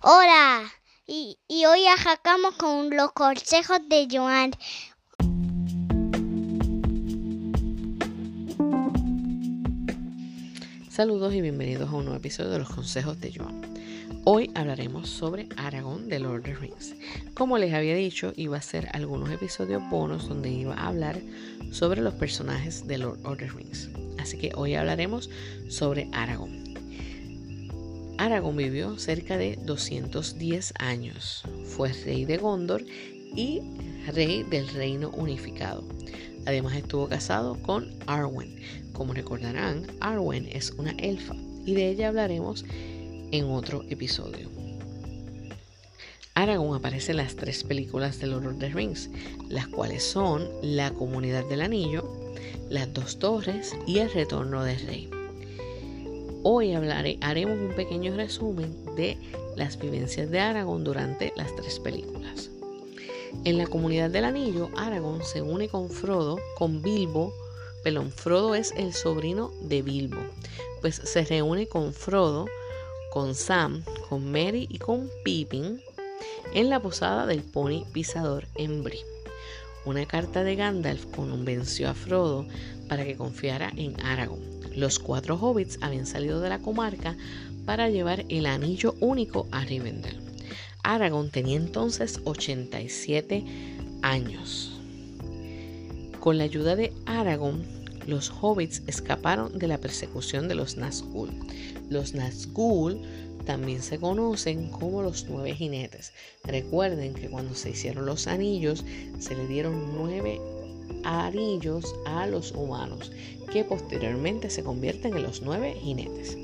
Hola, y, y hoy arrancamos con los consejos de Joan. Saludos y bienvenidos a un nuevo episodio de los consejos de Joan. Hoy hablaremos sobre Aragón de Lord of the Rings. Como les había dicho, iba a ser algunos episodios bonos donde iba a hablar sobre los personajes de Lord of the Rings. Así que hoy hablaremos sobre Aragón. Aragón vivió cerca de 210 años. Fue rey de Gondor y rey del reino unificado. Además estuvo casado con Arwen. Como recordarán, Arwen es una elfa y de ella hablaremos en otro episodio. Aragón aparece en las tres películas de Lord of the Rings, las cuales son La Comunidad del Anillo, Las Dos Torres y El Retorno del Rey. Hoy haremos un pequeño resumen de las vivencias de Aragón durante las tres películas. En la comunidad del anillo, Aragón se une con Frodo, con Bilbo, Pelón Frodo es el sobrino de Bilbo, pues se reúne con Frodo, con Sam, con Mary y con Pippin en la posada del pony pisador en Bri. Una carta de Gandalf convenció a Frodo para que confiara en Aragón los cuatro hobbits habían salido de la comarca para llevar el anillo único a Rivendell. Aragorn tenía entonces 87 años. Con la ayuda de Aragorn, los hobbits escaparon de la persecución de los Nazgûl. Los Nazgûl también se conocen como los nueve jinetes. Recuerden que cuando se hicieron los anillos se le dieron nueve anillos a los humanos, que posteriormente se convierten en los nueve jinetes.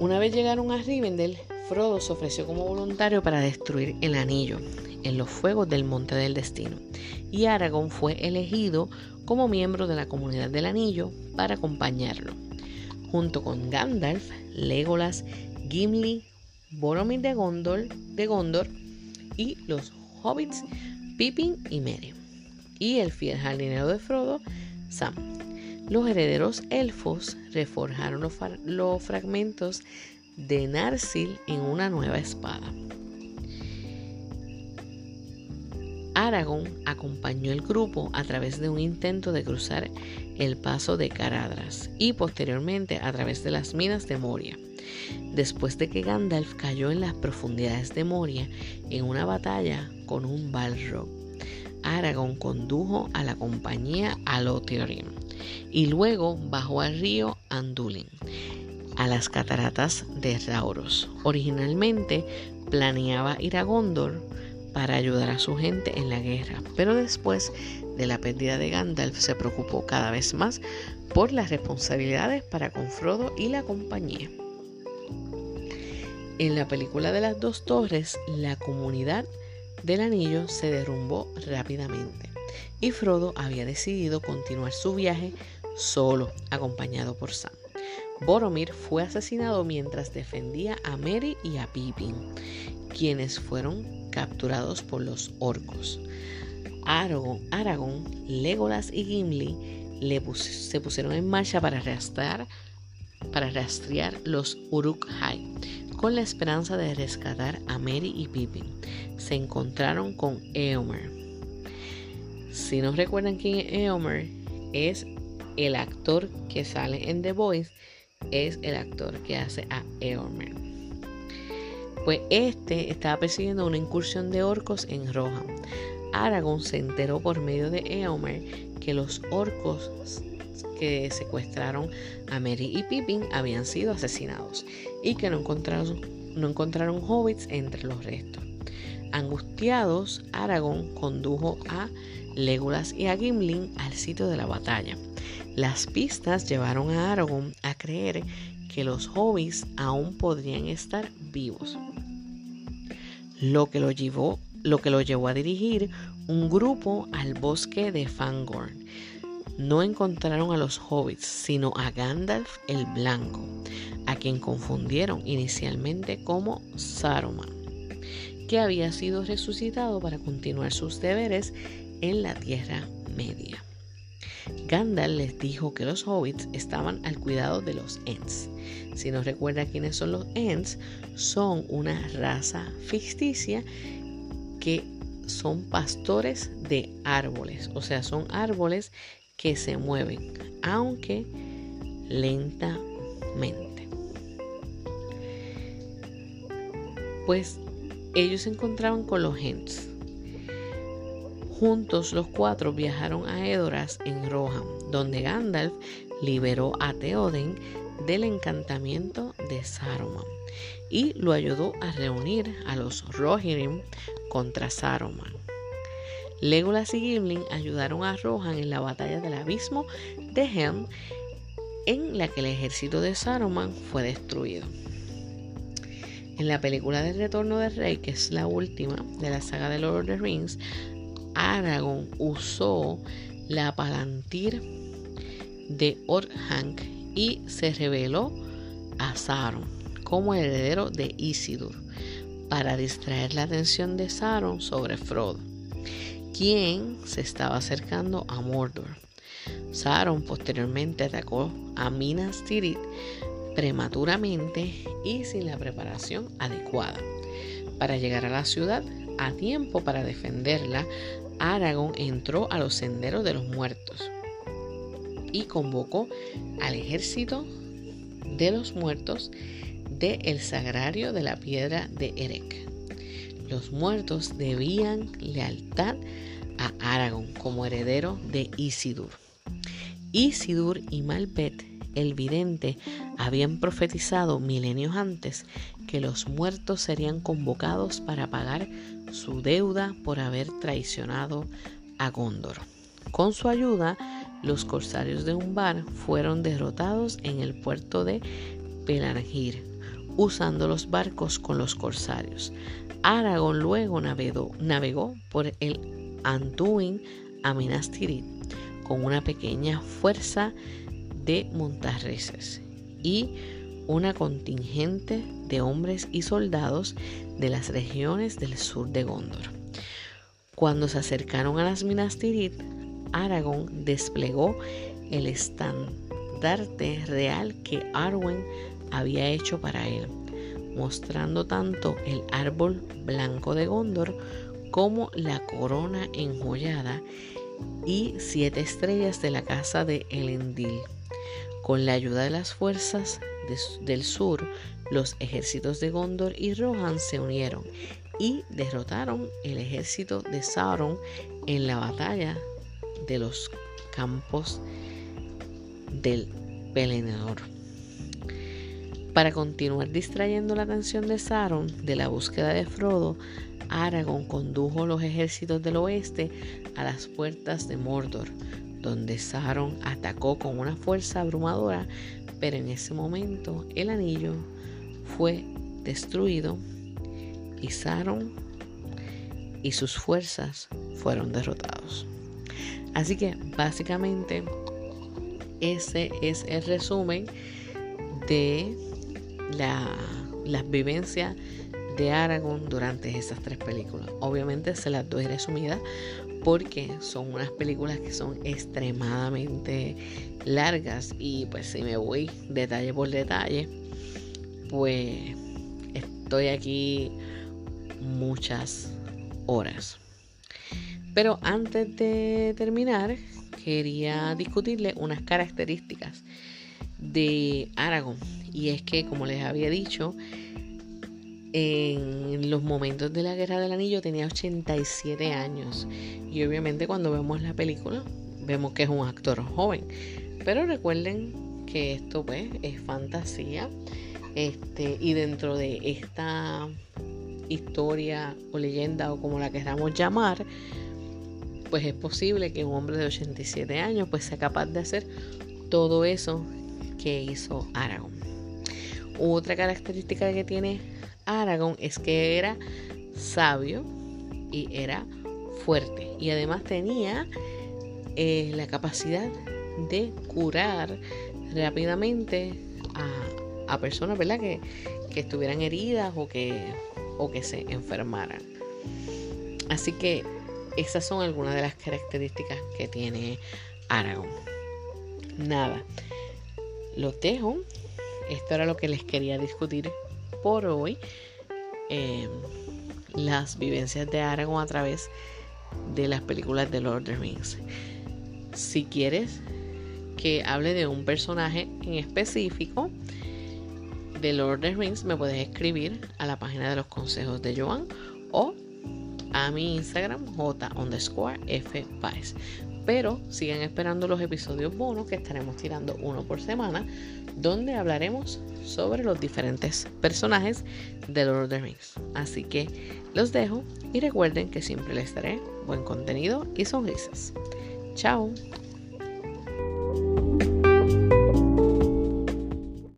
Una vez llegaron a Rivendell, Frodo se ofreció como voluntario para destruir el anillo en los fuegos del Monte del Destino, y Aragorn fue elegido como miembro de la comunidad del anillo para acompañarlo, junto con Gandalf, Legolas, Gimli, Boromir de Gondor, de Gondor y los hobbits Pippin y Merry, y el fiel jardinero de Frodo, Sam. Los herederos elfos reforjaron los, fragmentos de Narsil en una nueva espada. Aragorn acompañó el grupo a través de un intento de cruzar el paso de Caradras y posteriormente a través de las minas de Moria. Después de que Gandalf cayó en las profundidades de Moria en una batalla con un Balrog, Aragorn condujo a la compañía a Lothlórien y luego bajó al río Andulin a las cataratas de Rauros. Originalmente planeaba ir a Gondor para ayudar a su gente en la guerra, pero después de la pérdida de Gandalf se preocupó cada vez más por las responsabilidades para con Frodo y la compañía. En la película de las dos torres, la comunidad del anillo se derrumbó rápidamente y Frodo había decidido continuar su viaje solo, acompañado por Sam. Boromir fue asesinado mientras defendía a Merry y a Pippin, quienes fueron capturados por los orcos. Aragorn, Legolas y Gimli se pusieron en marcha para rastrear, para rastrear los Uruk-hai, con la esperanza de rescatar a Mary y Pippin. Se encontraron con Eomer. Si no recuerdan quién es Eomer, es el actor que sale en The Voice, es el actor que hace a Eomer. Pues este estaba persiguiendo una incursión de orcos en Rohan. Aragorn se enteró por medio de Eomer que los orcos que secuestraron a Mary y Pippin habían sido asesinados y que no encontraron, no encontraron hobbits entre los restos. Angustiados, Aragorn condujo a Legolas y a Gimli al sitio de la batalla. Las pistas llevaron a Aragorn a creer que los hobbits aún podrían estar vivos, lo que lo llevó, lo que lo llevó a dirigir un grupo al bosque de Fangorn, no encontraron a los hobbits, sino a Gandalf el Blanco, a quien confundieron inicialmente como Saruman, que había sido resucitado para continuar sus deberes en la Tierra Media. Gandalf les dijo que los hobbits estaban al cuidado de los Ents. Si no recuerda quiénes son los Ents, son una raza ficticia que son pastores de árboles, o sea, son árboles que se mueven, aunque lentamente. Pues ellos se encontraban con los Ents. Juntos los cuatro viajaron a Edoras en Rohan, donde Gandalf liberó a Theoden del encantamiento de Saruman y lo ayudó a reunir a los Rohirrim contra Saruman. Legolas y Gimli ayudaron a Rohan en la batalla del abismo de Helm, en la que el ejército de Saruman fue destruido. En la película del Retorno del Rey, que es la última de la saga de Lord of the Rings, Aragorn usó la palantir de Orthanc y se reveló a Sauron como heredero de Isildur para distraer la atención de Sauron sobre Frodo, quien se estaba acercando a Mordor. Sauron posteriormente atacó a Minas Tirith prematuramente y sin la preparación adecuada. Para llegar a la ciudad a tiempo para defenderla, Aragorn entró a los senderos de los muertos y convocó al ejército de los muertos del el sagrario de la piedra de Erek. Los muertos debían lealtad a Aragorn como heredero de Isildur. Isildur y Malbet, el vidente, habían profetizado milenios antes que los muertos serían convocados para pagar su deuda por haber traicionado a Gondor. Con su ayuda, los corsarios de Umbar fueron derrotados en el puerto de Pelargir, usando los barcos con los corsarios. Aragorn luego navegó, por el Anduin a Minas Tirith con una pequeña fuerza de montarreses y una contingente de hombres y soldados de las regiones del sur de Gondor. Cuando se acercaron a las Minas Tirith, Aragón desplegó el estandarte real que Arwen había hecho para él, mostrando tanto el árbol blanco de Gondor como la corona enjollada y siete estrellas de la casa de Elendil. Con la ayuda de las fuerzas del sur, los ejércitos de Gondor y Rohan se unieron y derrotaron el ejército de Sauron en la batalla de los campos del Pelenador. Para continuar distrayendo la atención de Sauron de la búsqueda de Frodo, Aragorn condujo los ejércitos del oeste a las puertas de Mordor, donde Sauron atacó con una fuerza abrumadora, pero en ese momento el anillo fue destruido y Sauron y sus fuerzas fueron derrotados. Así que básicamente ese es el resumen de la, las vivencias de Aragorn durante esas tres películas. Obviamente se las doy resumidas porque son unas películas que son extremadamente largas y pues si me voy detalle por detalle, pues estoy aquí muchas horas. Pero antes de terminar, quería discutirle unas características de Aragón. Y es que, como les había dicho, en los momentos de la Guerra del Anillo tenía 87 años. Y obviamente cuando vemos la película, vemos que es un actor joven. Pero recuerden que esto pues es fantasía. Este, y dentro de esta historia o leyenda o como la queramos llamar, pues es posible que un hombre de 87 años pues sea capaz de hacer todo eso que hizo Aragón. Otra característica que tiene Aragón es que era sabio y era fuerte y además tenía eh, la capacidad de curar rápidamente a, personas ¿verdad? Que, que, estuvieran heridas o que, o que se enfermaran. Así que esas son algunas de las características que tiene Aragón. Nada, lo dejo. Esto era lo que les quería discutir por hoy. Em, las vivencias de Aragón a través de las películas de Lord of the Rings. Si quieres que hable de un personaje en específico de Lord of the Rings, me puedes escribir a la página de los consejos de Joan o a mi Instagram j underscore f Pero sigan esperando los episodios bonos que estaremos tirando uno por semana, donde hablaremos sobre los diferentes personajes de Lord of the Rings. Así que los dejo y recuerden que siempre les daré buen contenido y sonrisas. Chao.